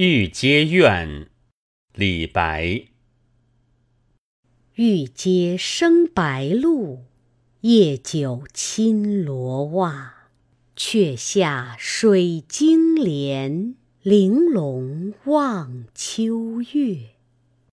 玉阶怨，李白。玉阶生白露，夜久侵罗袜。却下水晶帘，玲珑望秋月。